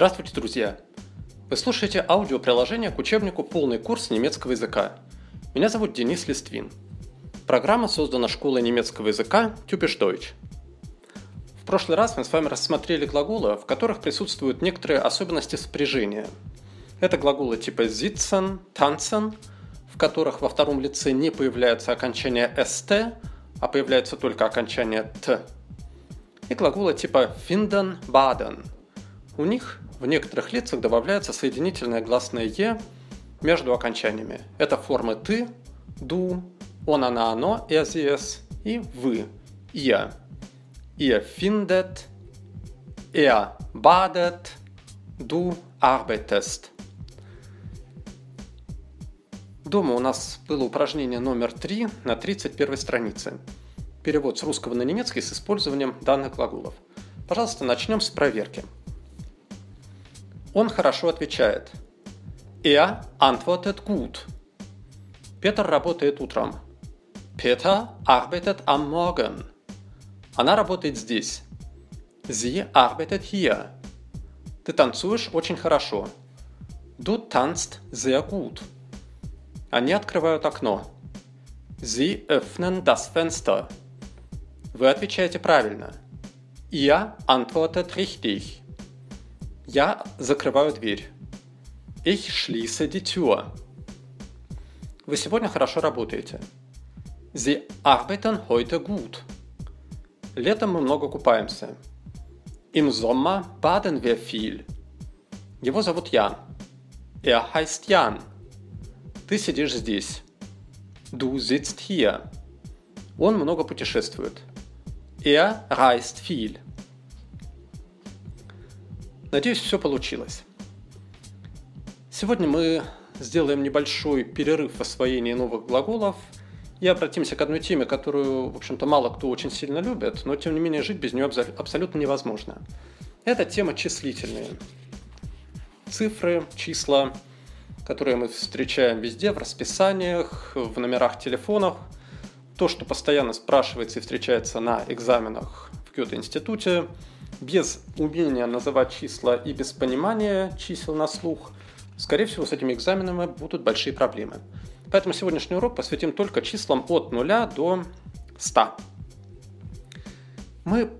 Здравствуйте, друзья! Вы слушаете аудиоприложение к учебнику «Полный курс немецкого языка». Меня зовут Денис Листвин. Программа создана школой немецкого языка Typisch Deutsch. В прошлый раз мы с вами рассмотрели глаголы, в которых присутствуют некоторые особенности спряжения. Это глаголы типа sitzen, tanzen, в которых во втором лице не появляется окончание st, а появляется только окончание т. И глаголы типа finden, baden – у них в некоторых лицах добавляется соединительное гласное «е» между окончаниями. Это формы «ты», «ду», «он», «она», «оно», «er», «sie», и «вы», «ihr». «Ihr findet», «er badet», «du arbeitest». Дома у нас было упражнение номер 3 на 31 странице. Перевод с русского на немецкий с использованием данных глаголов. Пожалуйста, начнем с проверки – он хорошо отвечает. Er antwortet gut. Петр работает утром. Peter arbeitet am Morgen. Она работает здесь. Sie arbeitet hier. Ты танцуешь очень хорошо. Du tanzt sehr gut. Они открывают окно. Sie öffnen das Fenster. Вы отвечаете правильно. Ihr antwortet richtig. Я закрываю дверь. Ich schließe die Tür. Вы сегодня хорошо работаете. Sie arbeiten heute gut. Летом мы много купаемся. Im Sommer baden wir viel. Его зовут Ян. Er heißt Jan. Ты сидишь здесь. Du sitzt hier. Он много путешествует. Er reist viel. Надеюсь, все получилось. Сегодня мы сделаем небольшой перерыв в освоении новых глаголов и обратимся к одной теме, которую, в общем-то, мало кто очень сильно любит, но, тем не менее, жить без нее абсолютно невозможно. Это тема числительные. Цифры, числа, которые мы встречаем везде, в расписаниях, в номерах телефонов. То, что постоянно спрашивается и встречается на экзаменах в Гёте-институте – без умения называть числа и без понимания чисел на слух, скорее всего, с этими экзаменами будут большие проблемы. Поэтому сегодняшний урок посвятим только числам от 0 до 100. Мы,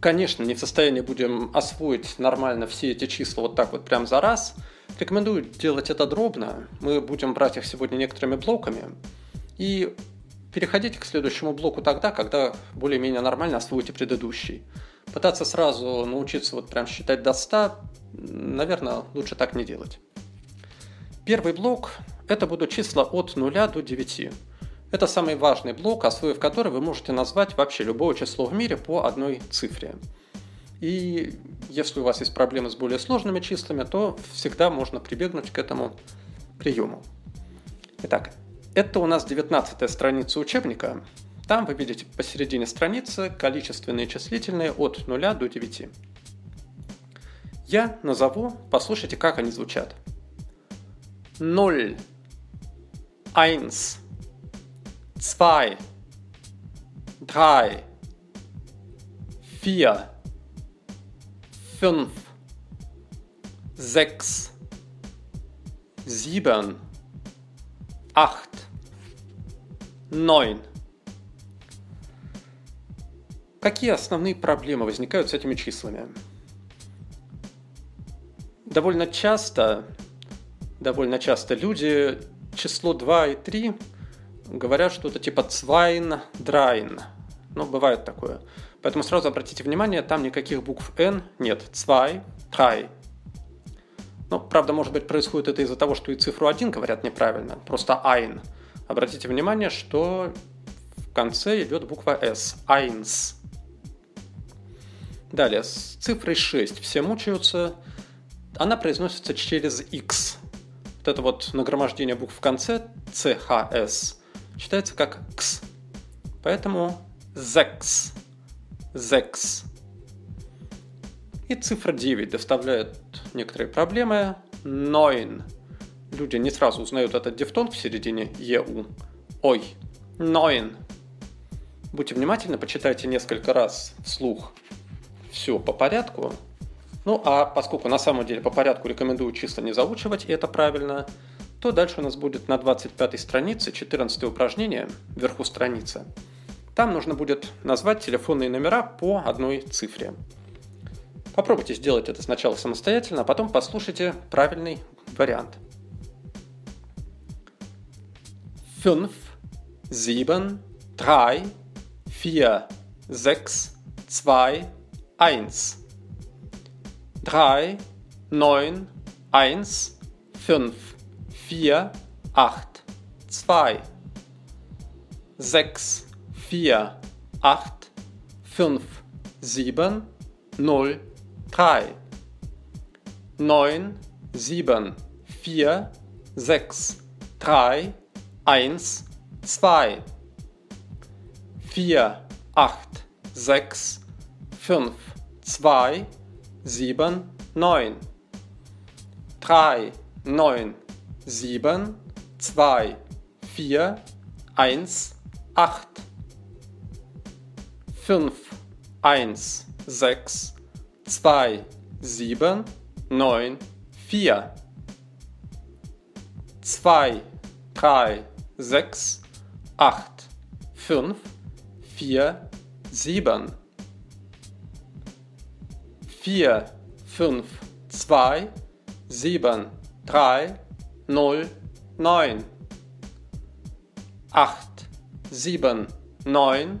конечно, не в состоянии будем освоить нормально все эти числа вот так вот прям за раз. Рекомендую делать это дробно. Мы будем брать их сегодня некоторыми блоками. И переходите к следующему блоку тогда, когда более-менее нормально освоите предыдущий. Пытаться сразу научиться вот прям считать до 100, наверное, лучше так не делать. Первый блок – это будут числа от 0 до 9. Это самый важный блок, освоив который вы можете назвать вообще любое число в мире по одной цифре. И если у вас есть проблемы с более сложными числами, то всегда можно прибегнуть к этому приему. Итак, это у нас 19 страница учебника. Там вы видите посередине страницы количественные числительные от 0 до 9. Я назову, послушайте, как они звучат. 0, 1, 2, 3, 4, 5, 6, 7, 8, 9. Какие основные проблемы возникают с этими числами? Довольно часто, довольно часто люди число 2 и 3 говорят что-то типа цвайн, драйн. Ну, бывает такое. Поэтому сразу обратите внимание, там никаких букв N нет. Цвай, трай. Ну, правда, может быть, происходит это из-за того, что и цифру 1 говорят неправильно. Просто ein. Обратите внимание, что в конце идет буква S. Eins. Далее, с цифрой 6 все мучаются. Она произносится через X. Вот это вот нагромождение букв в конце, CHS, читается как X. Поэтому ZEX. ZEX. И цифра 9 доставляет некоторые проблемы. 9. Люди не сразу узнают этот дифтонг в середине ЕУ. Ой, 9. Будьте внимательны, почитайте несколько раз вслух все по порядку. Ну а поскольку на самом деле по порядку рекомендую числа не заучивать, и это правильно, то дальше у нас будет на 25 странице 14 упражнение вверху страницы. Там нужно будет назвать телефонные номера по одной цифре. Попробуйте сделать это сначала самостоятельно, а потом послушайте правильный вариант. 5, 7, 3, 4, 6, 2, 1. 3, 9, 1, 5, 4, 8, 2, 6, 4, 8, 5, 7, 0, 3, 9, 7, 4, 6, 3, 1, 2, 4, 8, 6, 5, 2, 7, 9, 3, 9, 7, 2, 4, 1, 8, 5, 1, 6, 2, 7, 9, 4, 2, 3, 6, 8, 5, 4, 7, 4, 5, 2, 7, 3, 0, 9, 8, 7, 9,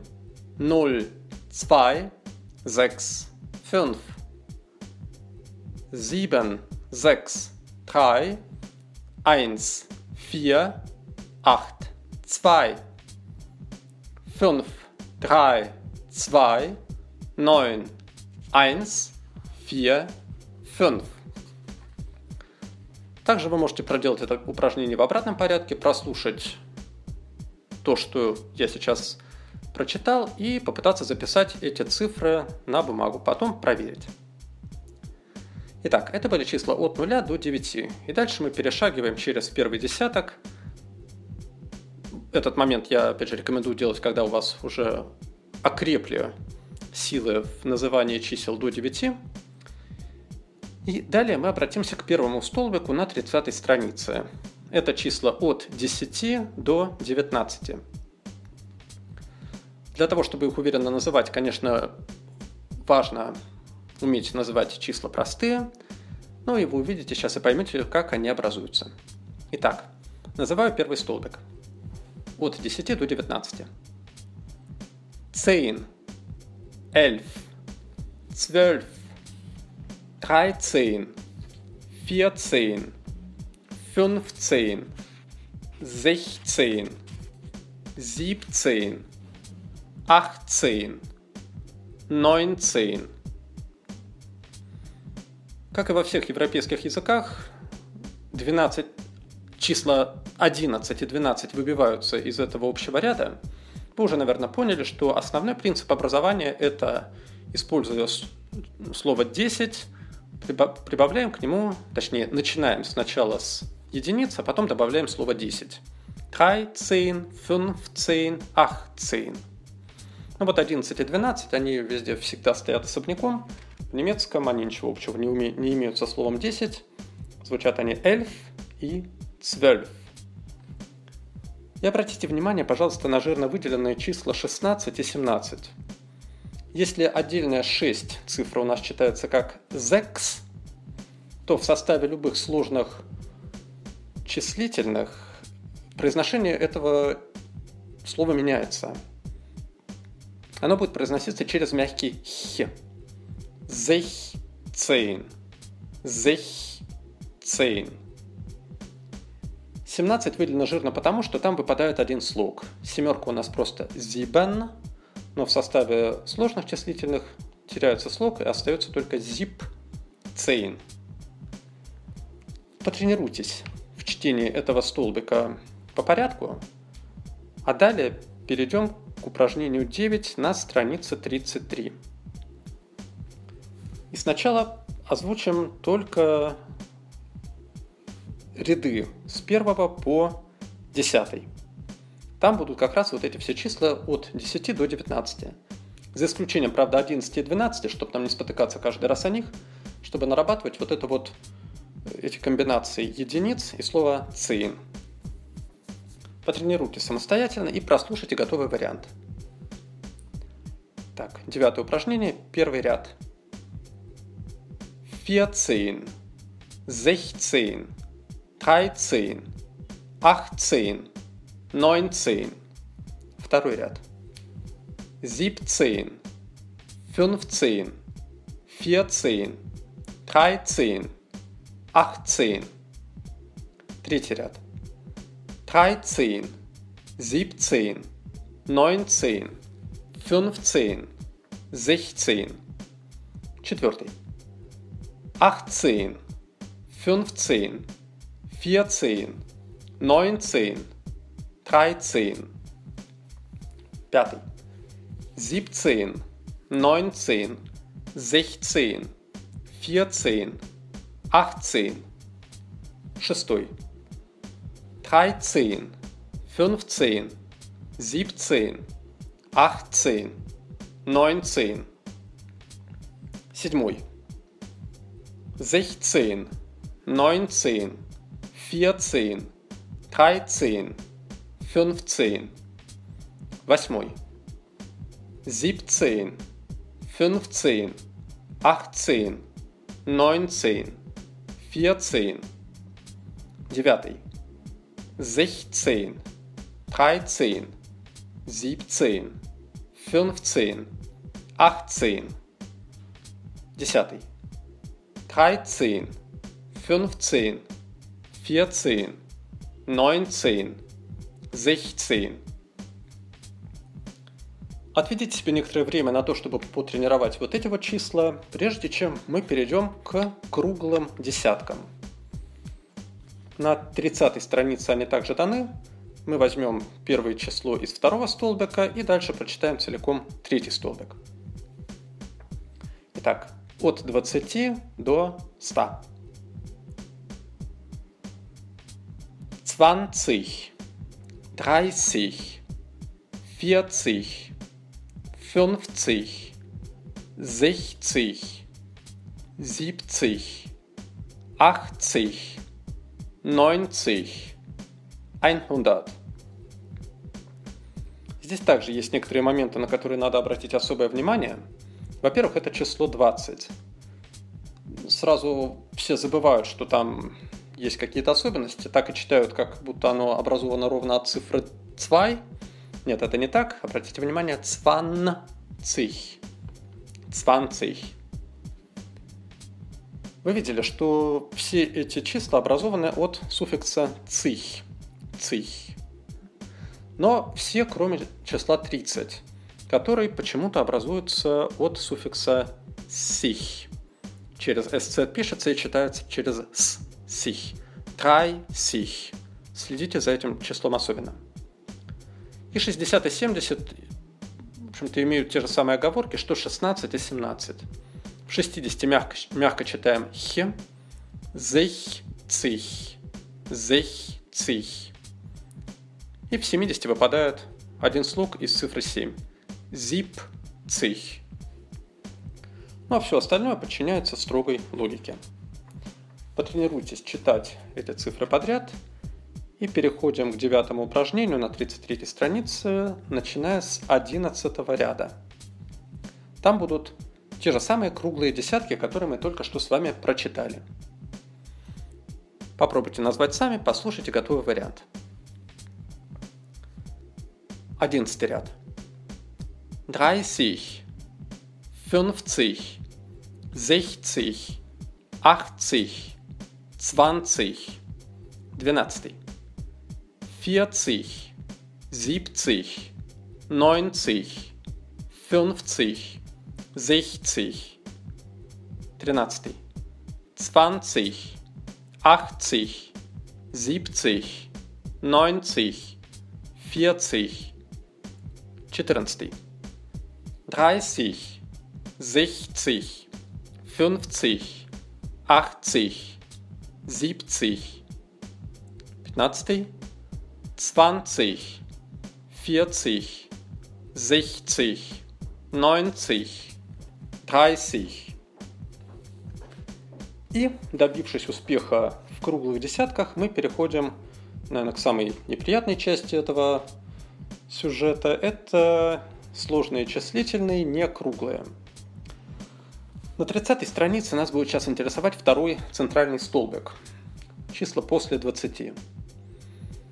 0, 2, 6, 5, 7, 6, 3, 1, 4, 8, 2, 5, 3, 2, 9, 1, 4, 5. Также вы можете проделать это упражнение в обратном порядке, прослушать то, что я сейчас прочитал, и попытаться записать эти цифры на бумагу, потом проверить. Итак, это были числа от 0 до 9. И дальше мы перешагиваем через первый десяток. Этот момент я, опять же, рекомендую делать, когда у вас уже окрепли силы в назывании чисел до 9. И далее мы обратимся к первому столбику на 30 странице. Это числа от 10 до 19. Для того, чтобы их уверенно называть, конечно, важно уметь называть числа простые, но и вы увидите сейчас и поймете, как они образуются. Итак, называю первый столбик. От 10 до 19. Zehn, elf, zwölf, dreizehn, vierzehn, fünfzehn, sechzehn, siebzehn, achtzehn, neunzehn. Как и во всех европейских языках, 12, числа 11 и 12 выбиваются из этого общего ряда. Вы уже, наверное, поняли, что основной принцип образования – это, используя слово 10, прибавляем к нему, точнее, начинаем сначала с единиц, а потом добавляем слово 10. 13, 15, 18. Ну вот 11 и 12, они везде всегда стоят особняком. В немецком они ничего общего не, уме... не имеют со словом 10. Звучат они эльф и цвельф. И обратите внимание, пожалуйста, на жирно выделенные числа 16 и 17. Если отдельная 6 цифра у нас читается как ZEX, то в составе любых сложных числительных произношение этого слова меняется. Оно будет произноситься через мягкий «х». Зехцейн. Зехцейн. 17 выделено жирно потому, что там выпадает один слог. Семерка у нас просто зибен, но в составе сложных числительных теряется слог и остается только zip цейн. Потренируйтесь в чтении этого столбика по порядку, а далее перейдем к упражнению 9 на странице 33. И сначала озвучим только ряды с 1 по 10. Там будут как раз вот эти все числа от 10 до 19. За исключением, правда, 11 и 12, чтобы нам не спотыкаться каждый раз о них. чтобы нарабатывать вот это вот эти комбинации единиц и слова «цин». Потренируйте самостоятельно и прослушайте готовый вариант. Так, девятое упражнение, первый ряд. Vierzehn, sechzehn, dreizehn, achtzehn, neunzehn. Второй ряд. Siebzehn, fünfzehn, vierzehn, dreizehn, achtzehn. Третий ряд. Dreizehn, siebzehn, neunzehn, fünfzehn, sechzehn. Четвертый. Achtzehn, fünfzehn, vierzehn, neunzehn, dreizehn. Пятый. Siebzehn, neunzehn, sechzehn, vierzehn, achtzehn. Шестой. Dreizehn, fünfzehn, siebzehn, achtzehn, neunzehn. Седьмой. Sechzehn, neunzehn, vierzehn, dreizehn, fünfzehn. Восьмой. Siebzehn, fünfzehn, achtzehn, neunzehn, vierzehn. Девятый. Sechzehn, dreizehn, siebzehn, fünfzehn, achtzehn. Десятый. Dreizehn, fünfzehn, vierzehn, neunzehn, sechzehn. Отведите себе некоторое время на то, чтобы потренировать вот эти вот числа, прежде чем мы перейдем к круглым десяткам. На 30 странице они также даны. Мы возьмем первое число из второго столбика и дальше прочитаем целиком третий столбик. Итак, от 20 до 100. 20, 30, 40, 50, 60, 70, 80, 90, 100. Здесь также есть некоторые моменты, на которые надо обратить особое внимание. Во-первых, это число 20. Сразу все забывают, что там есть какие-то особенности, так и читают, как будто оно образовано ровно от цифры 2, нет, это не так. Обратите внимание, цванцих. Цванцих. Вы видели, что все эти числа образованы от суффикса цих. Цих. Но все, кроме числа 30, который почему-то образуется от суффикса сих. Через СЦ пишется и читается через с. Сих. Трай сих. Следите за этим числом особенно. И 60 и 70, в общем-то, имеют те же самые оговорки, что 16 и 17. В 60 мягко, мягко читаем х, зех, цих, зех, цих. И в 70 выпадает один слог из цифры 7. Зип, цих. Ну а все остальное подчиняется строгой логике. Потренируйтесь читать эти цифры подряд – и переходим к девятому упражнению на 33 странице, начиная с 11 ряда. Там будут те же самые круглые десятки, которые мы только что с вами прочитали. Попробуйте назвать сами, послушайте готовый вариант. Одиннадцатый ряд. Dreißig, fünfzig, sechzig, achtzig, zwanzig. Двенадцатый. 40, 70, 90, 50, 60, 13, 20, 80, 70, 90, 40, 14, 30, 60, 50, 80, 70, 15, 20, 40, 60, 90, 30. И, добившись успеха в круглых десятках, мы переходим, наверное, к самой неприятной части этого сюжета. Это сложные числительные, не круглые. На 30 странице нас будет сейчас интересовать второй центральный столбик. Числа после 20.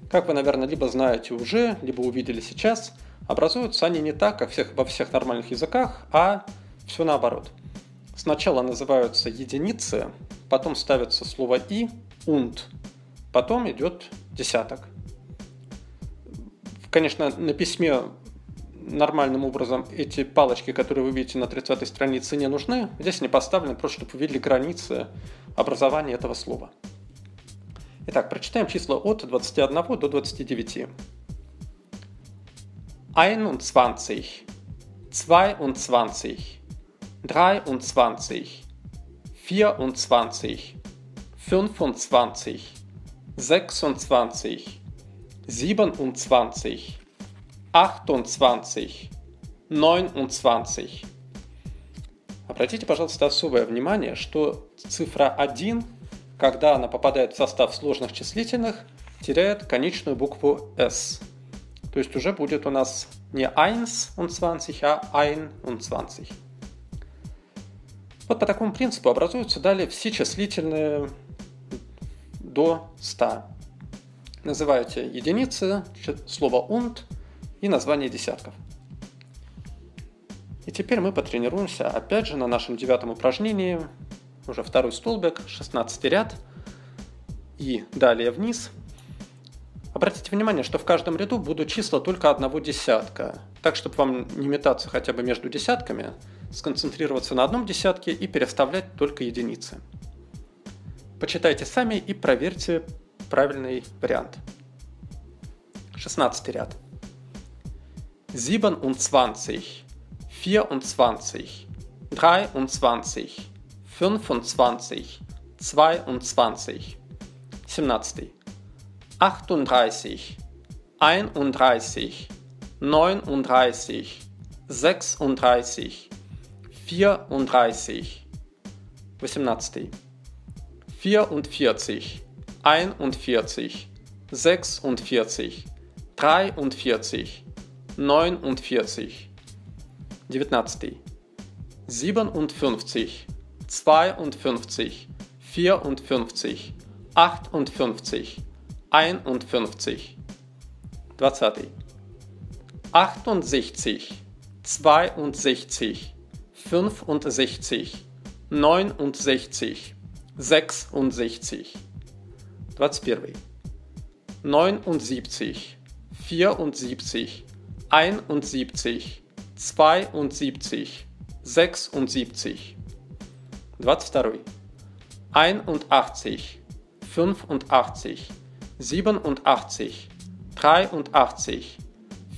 Как вы, наверное, либо знаете уже, либо увидели сейчас, образуются они не так, как всех, во всех нормальных языках, а все наоборот. Сначала называются единицы, потом ставится слово «и», «und», потом идет десяток. Конечно, на письме нормальным образом эти палочки, которые вы видите на 30 странице, не нужны. Здесь они поставлены просто, чтобы вы видели границы образования этого слова. Итак, прочитаем числа от 21 до 29. 21, 22, 23, 24, 25, 26, 27, 28, 29. Обратите, пожалуйста, особое внимание, что цифра 1, когда она попадает в состав сложных числительных, теряет конечную букву S. То есть уже будет у нас не 1 und 20, а 1 und 20. Вот по такому принципу образуются далее все числительные до 100. Называете единицы, слово und – и название десятков. И теперь мы потренируемся опять же на нашем девятом упражнении, уже второй столбик, 16 ряд, и далее вниз. Обратите внимание, что в каждом ряду будут числа только одного десятка, так чтобы вам не метаться хотя бы между десятками, сконцентрироваться на одном десятке и переставлять только единицы. Почитайте сами и проверьте правильный вариант. 16 ряд. siebenundzwanzig, vierundzwanzig, dreiundzwanzig, fünfundzwanzig, zweiundzwanzig, siebnадцati, achtunddreißig, einunddreißig, neununddreißig, sechsunddreißig, vierunddreißig, восемнадцати, vierundvierzig, einundvierzig, sechsundvierzig, dreiundvierzig, 49, 19, 57, 52, 54, 58, 51, 20, 68, 62, 65, 69, 66, 21, 79, 74, 71, 72, 76, 22, 81, 85, 87, 83,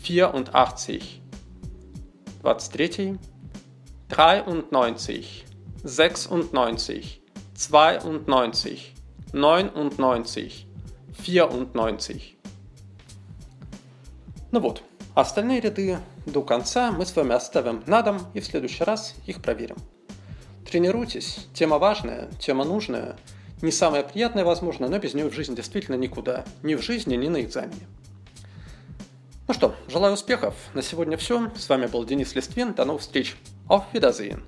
84, 23, 93, 96, 92, 99, 94. Ну вот, Остальные ряды до конца мы с вами оставим на дом и в следующий раз их проверим. Тренируйтесь, тема важная, тема нужная, не самая приятная, возможно, но без нее в жизни действительно никуда. Ни в жизни, ни на экзамене. Ну что, желаю успехов. На сегодня все. С вами был Денис Листвин. До новых встреч. Auf Wiedersehen.